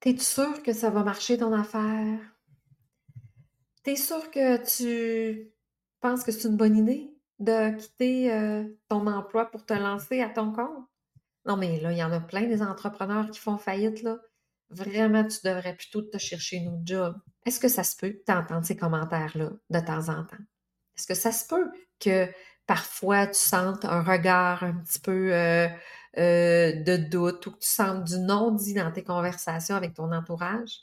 T'es sûr que ça va marcher ton affaire? T'es sûr que tu penses que c'est une bonne idée de quitter euh, ton emploi pour te lancer à ton compte? Non, mais là, il y en a plein des entrepreneurs qui font faillite, là. Vraiment, tu devrais plutôt te chercher une autre job. Est-ce que ça se peut t'entendre ces commentaires-là de temps en temps? Est-ce que ça se peut que parfois tu sentes un regard un petit peu euh, euh, de doute ou que tu sentes du non-dit dans tes conversations avec ton entourage?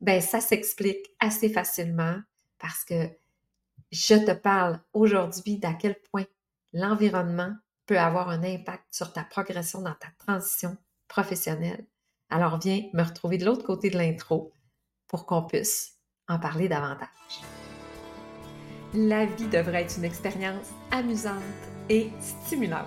Ben, ça s'explique assez facilement parce que je te parle aujourd'hui d'à quel point l'environnement peut avoir un impact sur ta progression dans ta transition professionnelle. Alors viens me retrouver de l'autre côté de l'intro pour qu'on puisse en parler davantage. La vie devrait être une expérience amusante et stimulante.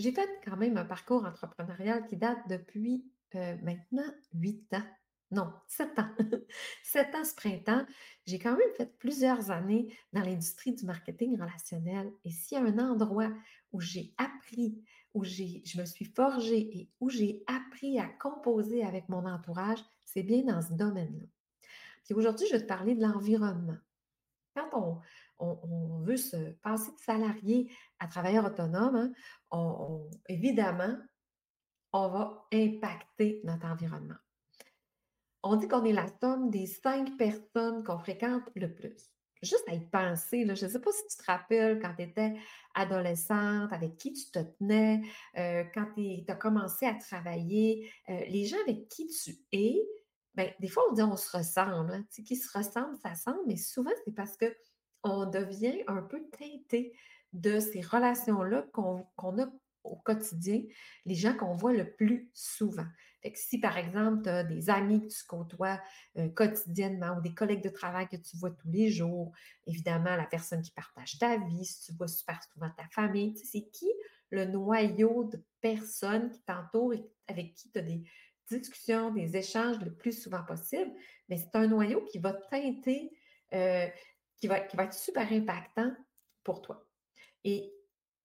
j'ai fait quand même un parcours entrepreneurial qui date depuis euh, maintenant huit ans. Non, sept ans. sept ans ce printemps. J'ai quand même fait plusieurs années dans l'industrie du marketing relationnel. Et s'il y a un endroit où j'ai appris, où je me suis forgée et où j'ai appris à composer avec mon entourage, c'est bien dans ce domaine-là. Puis aujourd'hui, je vais te parler de l'environnement. Quand on, on, veut se passer de salarié à travailleur autonome, hein, évidemment, on va impacter notre environnement. On dit qu'on est la somme des cinq personnes qu'on fréquente le plus. Juste à y penser, je ne sais pas si tu te rappelles quand tu étais adolescente, avec qui tu te tenais, euh, quand tu as commencé à travailler, euh, les gens avec qui tu es, ben, des fois on dit on se ressemble. Hein, qui se ressemble, ça semble, mais souvent c'est parce que on devient un peu teinté de ces relations-là qu'on a au quotidien, les gens qu'on voit le plus souvent. si, par exemple, tu as des amis que tu côtoies euh, quotidiennement ou des collègues de travail que tu vois tous les jours, évidemment, la personne qui partage ta vie, si tu vois super souvent ta famille, c'est qui le noyau de personnes qui t'entourent et avec qui tu as des discussions, des échanges le plus souvent possible, mais c'est un noyau qui va teinter euh, qui va, qui va être super impactant pour toi. Et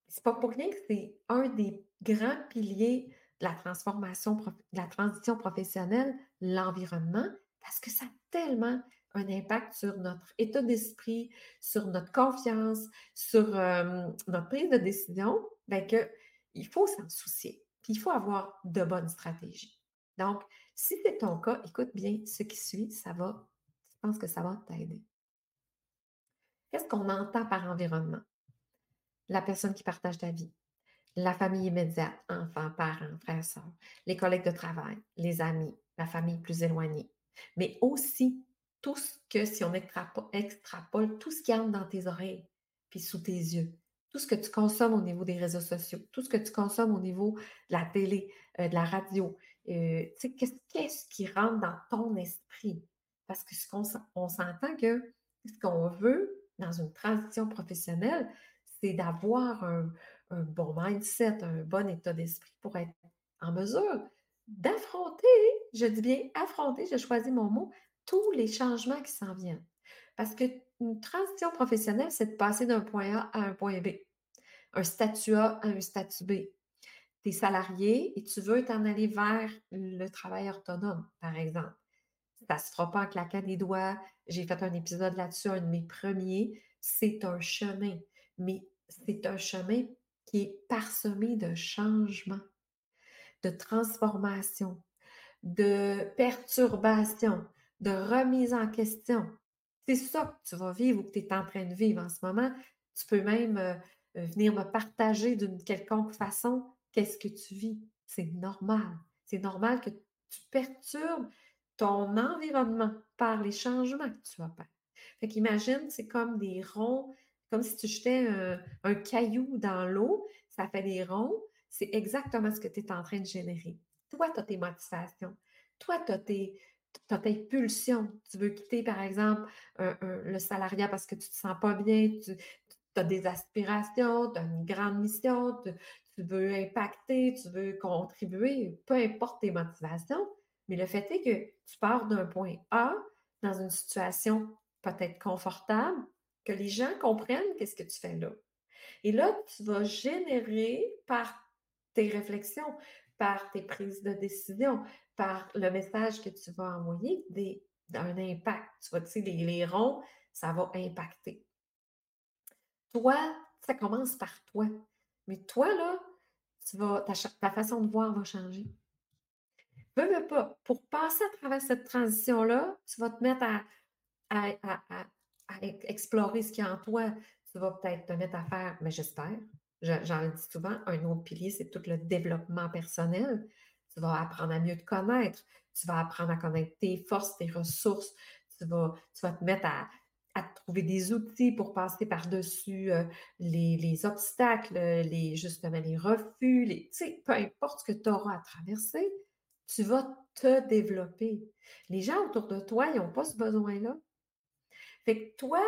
c'est pas pour rien que c'est un des grands piliers de la transformation, de la transition professionnelle, l'environnement, parce que ça a tellement un impact sur notre état d'esprit, sur notre confiance, sur notre prise de décision, bien que il faut s'en soucier. Puis il faut avoir de bonnes stratégies. Donc, si c'est ton cas, écoute bien ce qui suit, ça va, je pense que ça va t'aider. Qu'est-ce qu'on entend par environnement? La personne qui partage ta vie, la famille immédiate, enfants, parents, frères, sœurs, les collègues de travail, les amis, la famille plus éloignée, mais aussi tout ce que, si on extrapole, tout ce qui entre dans tes oreilles, puis sous tes yeux, tout ce que tu consommes au niveau des réseaux sociaux, tout ce que tu consommes au niveau de la télé, euh, de la radio, euh, qu'est-ce qui rentre dans ton esprit? Parce que ce qu'on on s'entend que ce qu'on veut, dans une transition professionnelle, c'est d'avoir un, bon mindset, un bon état d'esprit pour être en mesure d'affronter, je dis bien affronter, j'ai choisi mon mot, tous les changements qui s'en viennent. Parce qu'une transition professionnelle, c'est de passer d'un point A à un point B, un statut A à un statut B. Tu es salarié et tu veux t'en aller vers le travail autonome, par exemple. Ça se fera pas en claquant des doigts. J'ai fait un épisode là-dessus, un de mes premiers. C'est un chemin, mais c'est un chemin qui est parsemé de changements, de transformations, de perturbations, de remise en question. c'est ça que tu vas vivre ou que tu es en train de vivre en ce moment. Tu peux même euh, euh, venir me partager d'une quelconque façon qu'est-ce que tu vis. C'est normal. C'est normal que tu perturbes ton environnement par les changements que tu vas faire. Fait qu'imagine, c'est comme des ronds, comme si tu jetais un, caillou dans l'eau, ça fait des ronds. C'est exactement ce que tu es en train de générer. Toi, tu as tes motivations. Toi, tu as tes, pulsions. Tu veux quitter, par exemple, le salariat parce que tu ne te sens pas bien, tu, as des aspirations, tu as une grande mission, tu, veux impacter, tu veux contribuer, peu importe tes motivations. Mais le fait est que tu pars d'un point A dans une situation peut-être confortable, que les gens comprennent qu'est-ce que tu fais là. Et là, tu vas générer par tes réflexions, par tes prises de décision, par le message que tu vas envoyer, des, un impact. Tu vois, tu sais, les, ronds, ça va impacter. Toi, ça commence par toi. Mais toi, là, tu vas, ta façon de voir va changer. Veux, pas. Pour passer à travers cette transition-là, tu vas te mettre à, à, explorer ce qu'il y a en toi. Tu vas peut-être te mettre à faire, mais j'espère, j'en le dis souvent, un autre pilier, c'est tout le développement personnel. Tu vas apprendre à mieux te connaître. Tu vas apprendre à connaître tes forces, tes ressources. Tu vas, tu vas te mettre à, trouver des outils pour passer par-dessus euh, les, obstacles, les, justement les refus, les, peu importe ce que tu auras à traverser, tu vas te développer. Les gens autour de toi, ils n'ont pas ce besoin-là. Fait que toi,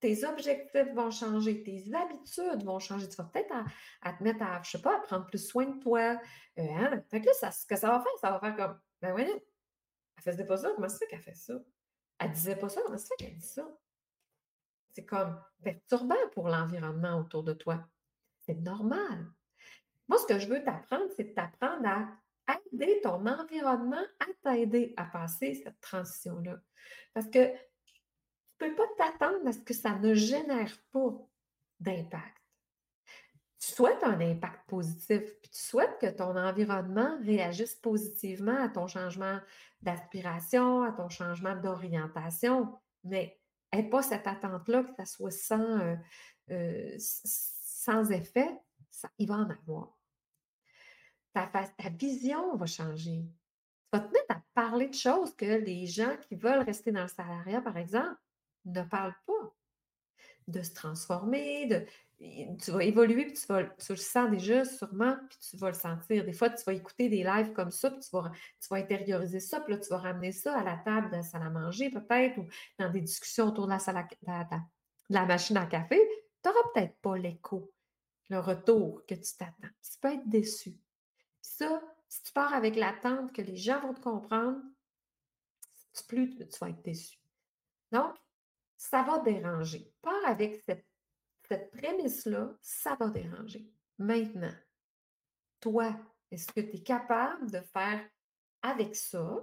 tes objectifs vont changer, tes habitudes vont changer. Tu vas peut-être à, te mettre à, je sais pas, à prendre plus soin de toi. Euh, hein? Fait que là, ce que ça va faire, ça va faire comme, ben oui, elle faisait pas ça, comment ça qu'elle fait ça? Elle disait pas ça, comment ça qu'elle dit ça? C'est comme perturbant pour l'environnement autour de toi. C'est normal. Moi, ce que je veux t'apprendre, c'est de t'apprendre à aider ton environnement à t'aider à passer cette transition-là. Parce que tu ne peux pas t'attendre à ce que ça ne génère pas d'impact. Tu souhaites un impact positif, puis tu souhaites que ton environnement réagisse positivement à ton changement d'aspiration, à ton changement d'orientation, mais n'aie pas cette attente-là que ça soit sans, euh, euh, sans effet, ça, il va en avoir ta, ta vision va changer. Tu vas te mettre à parler de choses que les gens qui veulent rester dans le salariat, par exemple, ne parlent pas. De se transformer, tu vas évoluer, puis tu, vas, tu le sens déjà sûrement, puis tu vas le sentir. Des fois, tu vas écouter des lives comme ça, puis tu vas, tu vas intérioriser ça, puis là, tu vas ramener ça à la table de la salle à manger, peut-être, ou dans des discussions autour de la, salle à, de la machine à café. Tu n'auras peut-être pas l'écho, le retour que tu t'attends. Tu peux être déçu. Si tu pars avec l'attente que les gens vont te comprendre, plus tu vas être déçu. Donc, ça va déranger. Pars avec cette, cette prémisse-là, ça va déranger. Maintenant, toi, est-ce que tu es capable de faire avec ça?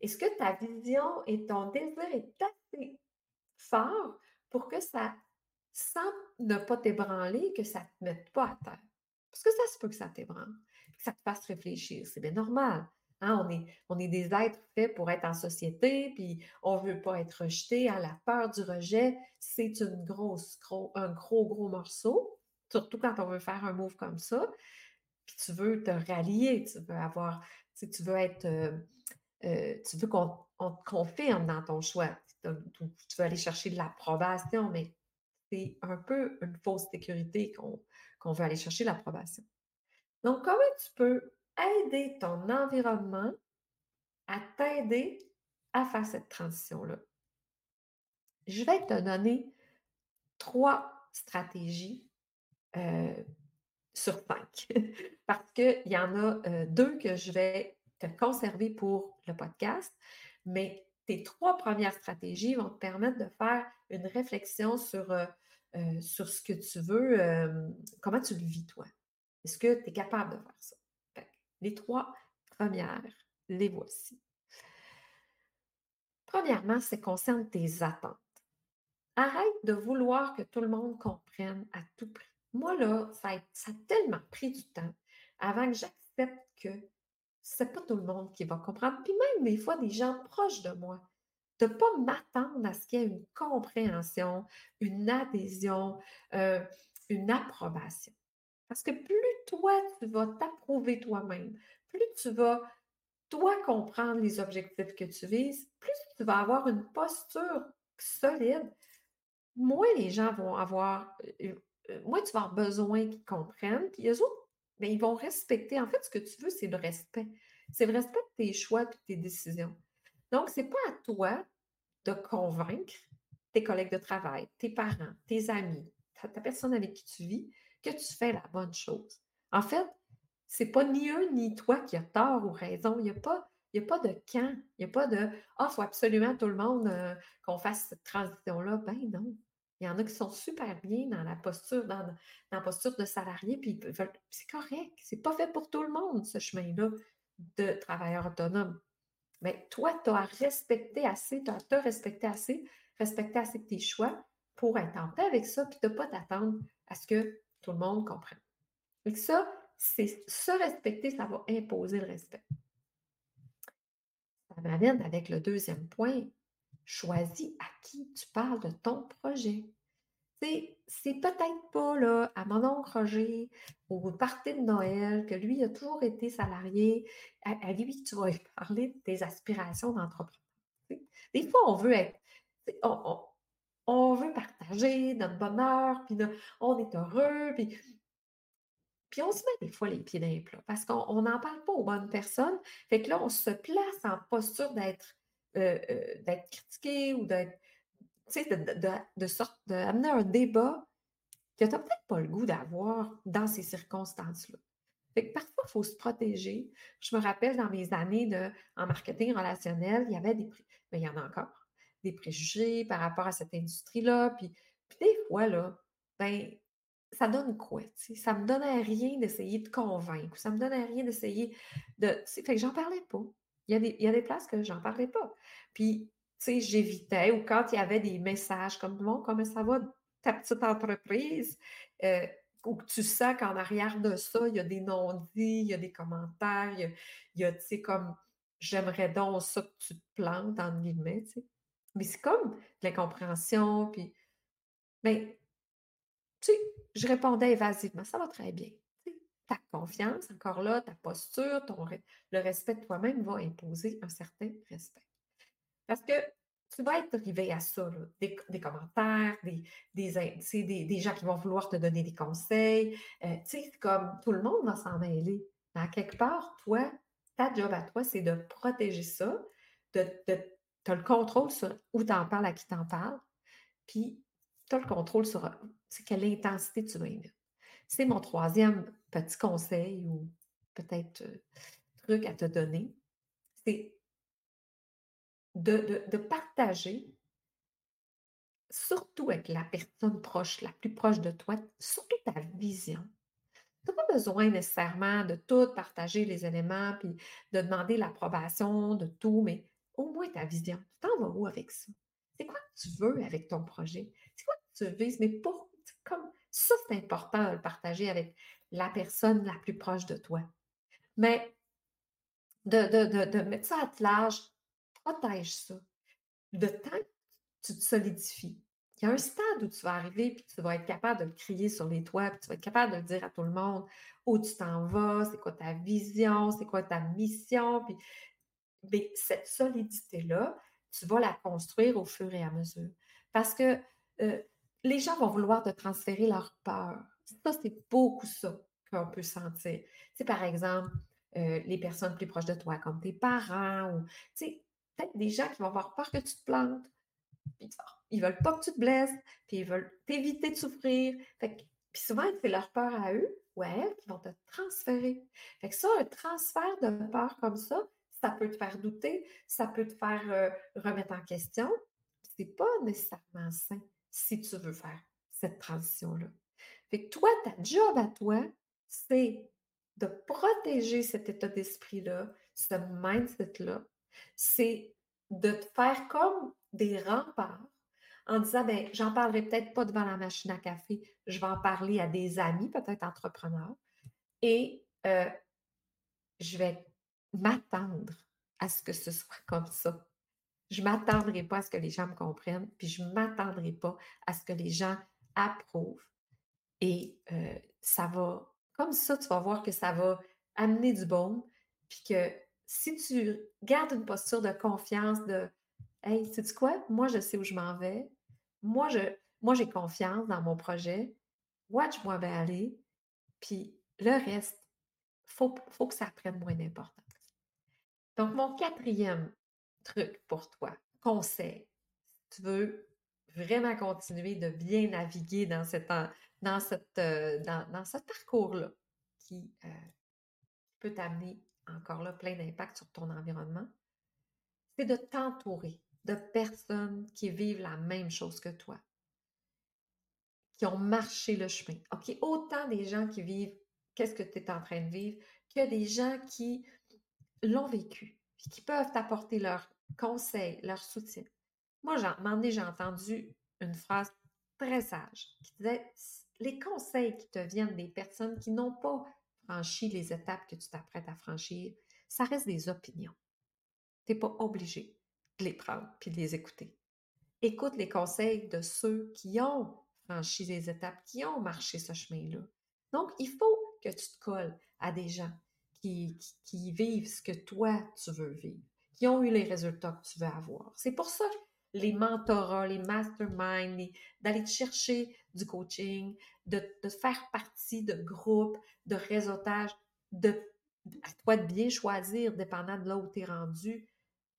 Est-ce que ta vision et ton désir est assez fort pour que ça, sans ne pas t'ébranler, que ça ne te mette pas à terre? Parce que ça se peut que ça t'ébranle que ça te fasse réfléchir. C'est bien normal. Hein? On, est, on est des êtres faits pour être en société, puis on ne veut pas être rejeté. à La peur du rejet, c'est une grosse, gros, un gros, gros morceau, surtout quand on veut faire un move comme ça. Puis tu veux te rallier, tu veux avoir, tu, tu veux être, euh, euh, tu veux qu'on te confirme dans ton choix. Tu veux aller chercher de l'approbation, mais c'est un peu une fausse sécurité qu'on veut aller chercher l'approbation. Donc, comment tu peux aider ton environnement à t'aider à faire cette transition-là? Je vais te donner trois stratégies euh, sur cinq, parce qu'il y en a euh, deux que je vais te conserver pour le podcast, mais tes trois premières stratégies vont te permettre de faire une réflexion sur, euh, sur ce que tu veux, comment tu le vis, toi. Est-ce que tu es capable de faire ça? les trois premières, les voici. Premièrement, ça concerne tes attentes. Arrête de vouloir que tout le monde comprenne à tout prix. Moi, là, ça a, tellement pris du temps avant que j'accepte que c'est pas tout le monde qui va comprendre. Puis même des fois, des gens proches de moi de ne pas m'attendre à ce qu'il y ait une compréhension, une adhésion, euh, une approbation. Parce que plus toi, tu vas t'approuver toi-même, plus tu vas, toi, comprendre les objectifs que tu vises, plus tu vas avoir une posture solide, moins les gens vont avoir, euh, euh, moins tu vas avoir besoin qu'ils comprennent, puis eux autres, ben, ils vont respecter. En fait, ce que tu veux, c'est le respect. C'est le respect de tes choix et de tes décisions. Donc, ce n'est pas à toi de convaincre tes collègues de travail, tes parents, tes amis, ta, personne avec qui tu vis, que tu fais la bonne chose. En fait, c'est pas ni eux ni toi qui a tort ou raison. Il n'y a, pas, a pas de quand. Il n'y a pas de Ah, il faut absolument tout le monde euh, qu'on fasse cette transition-là. Ben non. Il y en a qui sont super bien dans la posture, dans, la posture de salarié, puis c'est correct. C'est pas fait pour tout le monde, ce chemin-là de travailleur autonome. Mais toi, tu as respecté assez, tu as respecté assez, respecter assez tes choix pour être en paix avec ça, puis de ne pas t'attendre à ce que tout le monde comprenne. Et ça, c'est se respecter, ça va imposer le respect. Ça m'amène avec le deuxième point. Choisis à qui tu parles de ton projet. C'est peut-être pas là, à mon oncle Roger, au party de Noël, que lui a toujours été salarié, à, lui tu vas parler de tes aspirations d'entrepreneur. Des fois, on veut être, partager notre bonheur, puis on est heureux, puis, on se met des fois les pieds dans les plats parce qu'on n'en parle pas aux bonnes personnes. Fait que là, on se place en posture d'être euh, euh, critiqué ou d'être tu sais, de, de, de sorte d'amener un débat que tu n'as peut-être pas le goût d'avoir dans ces circonstances-là. Fait que parfois, il faut se protéger. Je me rappelle dans mes années en marketing relationnel, il y avait des mais ben, il y en a encore, des préjugés par rapport à cette industrie-là. Puis, des fois, là, ben, ça donne quoi? Ça ne me donnait rien d'essayer de convaincre. Ça me donnait rien d'essayer de. Fait que j'en parlais pas. Il y, a des, places que j'en parlais pas. Puis sais, j'évitais, ou quand il y avait des messages comme bon, comment ça va ta petite entreprise, euh, ou tu sens qu'en arrière de ça, il y a des non-dits, il y a des commentaires, il y a, tu sais, comme j'aimerais donc ça que tu te plantes, entre guillemets, tu sais? Mais c'est comme de l'incompréhension, puis, ben, tu sais, je répondais évasivement, ça va très bien. Ta confiance, encore là, ta posture, ton, le respect de toi-même va imposer un certain respect. Parce que tu vas être arrivé à ça, des, commentaires, des, des, des, gens qui vont vouloir te donner des conseils. Euh, tu sais, comme tout le monde va s'en mêler. Mais à quelque part, toi, ta job à toi, c'est de protéger ça, de, de tu as le contrôle sur où tu en parles, à qui tu en parles, puis tu as le contrôle sur quelle intensité tu vas émettre. C'est mon troisième petit conseil ou peut-être euh, truc à te donner. C'est de, partager, surtout avec la personne proche, la plus proche de toi, surtout ta vision. Tu n'as pas besoin nécessairement de tout partager les éléments, puis de demander l'approbation de tout, mais au moins ta vision. Tu t'en vas où avec ça? C'est quoi que tu veux avec ton projet? C'est quoi que tu vises? Mais pour, comme ça, c'est important de le partager avec la personne la plus proche de toi. Mais de, de mettre ça à large, protège ça. De temps tu te solidifies, il y a un stade où tu vas arriver puis tu vas être capable de le crier sur les toits, puis tu vas être capable de le dire à tout le monde où tu t'en vas, c'est quoi ta vision, c'est quoi ta mission. Puis, mais cette solidité-là, tu vas la construire au fur et à mesure. Parce que euh, les gens vont vouloir te transférer leur peur. Ça, c'est beaucoup ça qu'on peut sentir. Tu par exemple, euh, les personnes plus proches de toi, comme tes parents, ou, tu sais, peut-être des gens qui vont avoir peur que tu te plantes. Puis, ils veulent pas que tu te blesses, puis ils veulent t'éviter de souffrir. Fait puis souvent, c'est leur peur à eux ou à elles qui vont te transférer. Fait que ça, un transfert de peur comme ça, ça peut te faire douter, ça peut te faire euh, remettre en question. C'est pas nécessairement sain si tu veux faire cette transition-là. Fait que toi, ta job à toi, c'est de protéger cet état d'esprit-là, ce mindset-là, c'est de te faire comme des remparts en disant, ben, j'en parlerai peut-être pas devant la machine à café, je vais en parler à des amis, peut-être entrepreneurs, et euh, je vais m'attendre à ce que ce soit comme ça. Je ne m'attendrai pas à ce que les gens me comprennent, puis je ne m'attendrai pas à ce que les gens approuvent. Et ça va, comme ça, tu vas voir que ça va amener du bon, puis que si tu gardes une posture de confiance, de Hey, sais-tu quoi? Moi, je sais où je m'en vais. Moi, je, moi, j'ai confiance dans mon projet. Watch-moi vais aller. Puis le reste, il faut, faut que ça prenne moins d'importance. Donc, mon quatrième truc pour toi, conseil, si tu veux vraiment continuer de bien naviguer dans, cette, dans, cette, euh, dans, ce parcours-là qui euh, peut t'amener encore là plein d'impact sur ton environnement, c'est de t'entourer de personnes qui vivent la même chose que toi, qui ont marché le chemin. OK, autant des gens qui vivent qu'est-ce que tu es en train de vivre que des gens qui l'ont vécu, puis qui peuvent t'apporter leurs conseils, leur soutien. Moi, j'ai, un j'ai entendu une phrase très sage qui disait les conseils qui te viennent des personnes qui n'ont pas franchi les étapes que tu t'apprêtes à franchir, ça reste des opinions. Tu n'es pas obligé de les prendre puis de les écouter. Écoute les conseils de ceux qui ont franchi les étapes, qui ont marché ce chemin-là. Donc, il faut que tu te colles à des gens qui, vivent ce que toi, tu veux vivre, qui ont eu les résultats que tu veux avoir. C'est pour ça que les mentorats, les masterminds, d'aller te chercher du coaching, de, de, faire partie de groupes, de réseautage, de, à toi de bien choisir, dépendant de là où tu es rendu,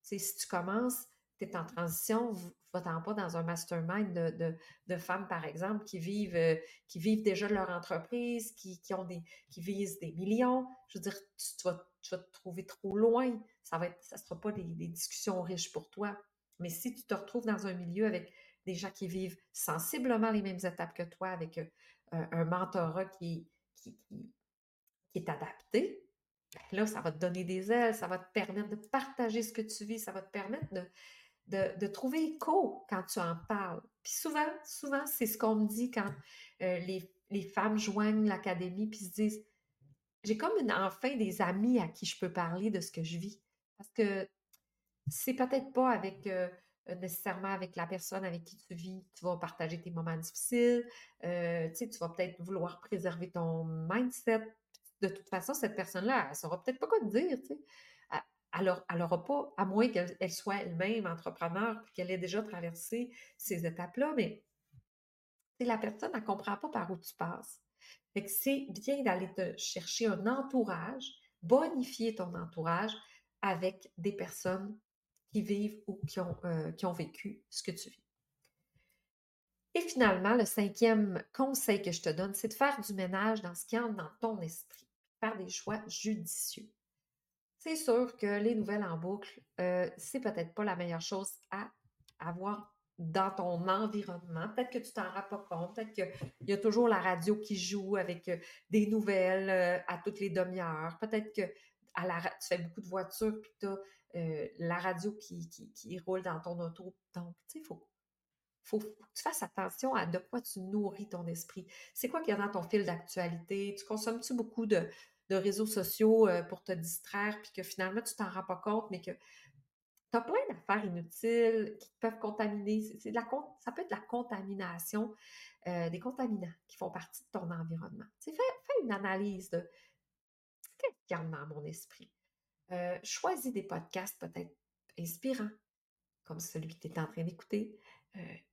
si tu commences, tu es en transition, va-t'en pas dans un mastermind de, femmes, par exemple, qui vivent, euh, qui vivent déjà leur entreprise, qui, ont des, qui visent des millions. Je veux dire, tu, vas, te trouver trop loin. Ça ne ça sera pas des, discussions riches pour toi. Mais si tu te retrouves dans un milieu avec des gens qui vivent sensiblement les mêmes étapes que toi, avec euh, un, mentorat qui, qui, qui est adapté, là, ça va te donner des ailes, ça va te permettre de partager ce que tu vis, ça va te permettre de, de, trouver écho quand tu en parles. Puis souvent, souvent, c'est ce qu'on me dit quand euh, les, les, femmes joignent l'académie puis se disent j'ai comme enfin des amis à qui je peux parler de ce que je vis. Parce que c'est peut-être pas avec euh, nécessairement avec la personne avec qui tu vis, tu vas partager tes moments difficiles, euh, tu vas peut-être vouloir préserver ton mindset, de toute façon, cette personne-là, elle saura peut-être pas quoi te dire. Elle n'aura pas, à moins qu'elle soit elle-même entrepreneur qu'elle ait déjà traversé ces étapes-là, mais la personne, elle ne comprend pas par où tu passes. Fait c'est bien d'aller te chercher un entourage, bonifier ton entourage avec des personnes qui vivent ou qui ont, euh, qui ont vécu ce que tu vis. Et finalement, le cinquième conseil que je te donne, c'est de faire du ménage dans ce qui entre dans ton esprit faire des choix judicieux. C'est sûr que les nouvelles en boucle, euh, c'est peut-être pas la meilleure chose à avoir dans ton environnement. Peut-être que tu t'en rends pas compte, peut-être qu'il y a toujours la radio qui joue avec euh, des nouvelles euh, à toutes les demi-heures. Peut-être que tu fais beaucoup de voitures puis tu as la radio qui, qui, roule dans ton auto. Donc, tu sais, il faut, faut, que tu fasses attention à de quoi tu nourris ton esprit. C'est quoi qu'il y a dans ton fil d'actualité? Tu consommes-tu beaucoup de, de réseaux sociaux euh, pour te distraire, puis que finalement, tu t'en rends pas compte, mais que tu as plein d'affaires inutiles qui peuvent contaminer. C'est la, ça peut être la contamination, euh, des contaminants qui font partie de ton environnement. fais, fais une analyse de qu'est-ce qu'il y a dans mon esprit. Euh, choisis des podcasts peut-être inspirants, comme celui que tu es en train d'écouter.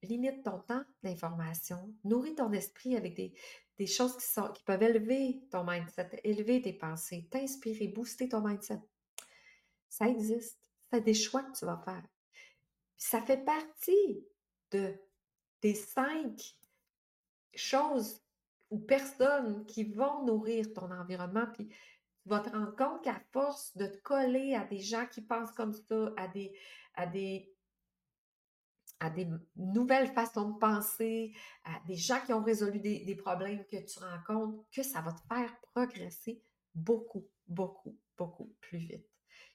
Limite ton temps d'information, nourris ton esprit avec des, choses qui peuvent élever ton mindset, élever tes pensées, t'inspirer, booster ton mindset. Ça existe. C'est des choix que tu vas faire. ça fait partie de, des cinq choses ou personnes qui vont nourrir ton environnement. Puis tu vas te rendre compte qu'à force de te coller à des gens qui pensent comme ça, à des, à des à des nouvelles façons de penser, à des gens qui ont résolu des, problèmes que tu rencontres, que ça va te faire progresser beaucoup, beaucoup, beaucoup plus vite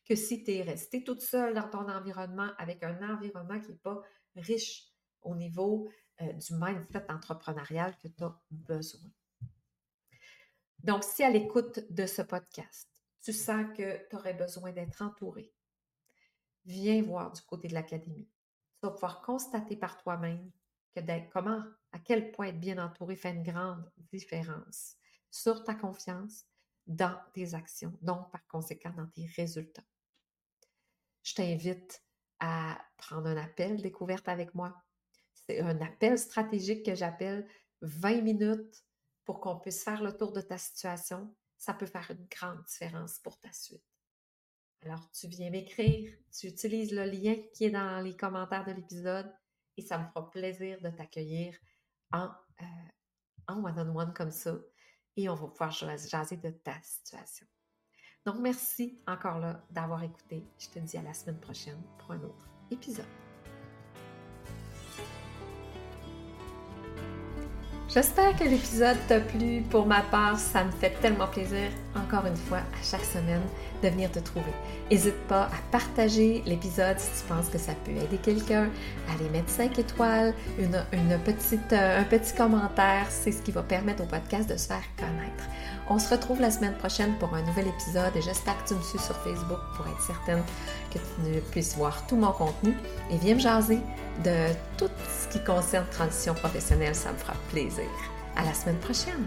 que si tu es resté toute seule dans ton environnement avec un environnement qui n'est pas riche au niveau euh, du mindset entrepreneurial que tu as besoin. Donc, si à l'écoute de ce podcast, tu sens que tu aurais besoin d'être entouré, viens voir du côté de l'académie. Tu vas pouvoir constater par toi-même que comment, à quel point être bien entouré fait une grande différence sur ta confiance dans tes actions, donc par conséquent dans tes résultats. Je t'invite à prendre un appel découverte avec moi. C'est un appel stratégique que j'appelle 20 minutes pour qu'on puisse faire le tour de ta situation. Ça peut faire une grande différence pour ta suite. Alors, tu viens m'écrire, tu utilises le lien qui est dans les commentaires de l'épisode et ça me fera plaisir de t'accueillir en, euh, en one-on-one comme ça et on va pouvoir jaser de ta situation. Donc, merci encore là d'avoir écouté. Je te dis à la semaine prochaine pour un autre épisode. J'espère que l'épisode t'a plu. Pour ma part, ça me fait tellement plaisir, encore une fois, à chaque semaine, de venir te trouver. N'hésite pas à partager l'épisode si tu penses que ça peut aider quelqu'un, à aller mettre 5 étoiles, une petite, euh, un petit commentaire. C'est ce qui va permettre au podcast de se faire connaître. On se retrouve la semaine prochaine pour un nouvel épisode et j'espère que tu me suis sur Facebook pour être certaine que tu puisses voir tout mon contenu et viens me jaser de tout ce qui concerne transition professionnelle, ça me fera plaisir. À la semaine prochaine!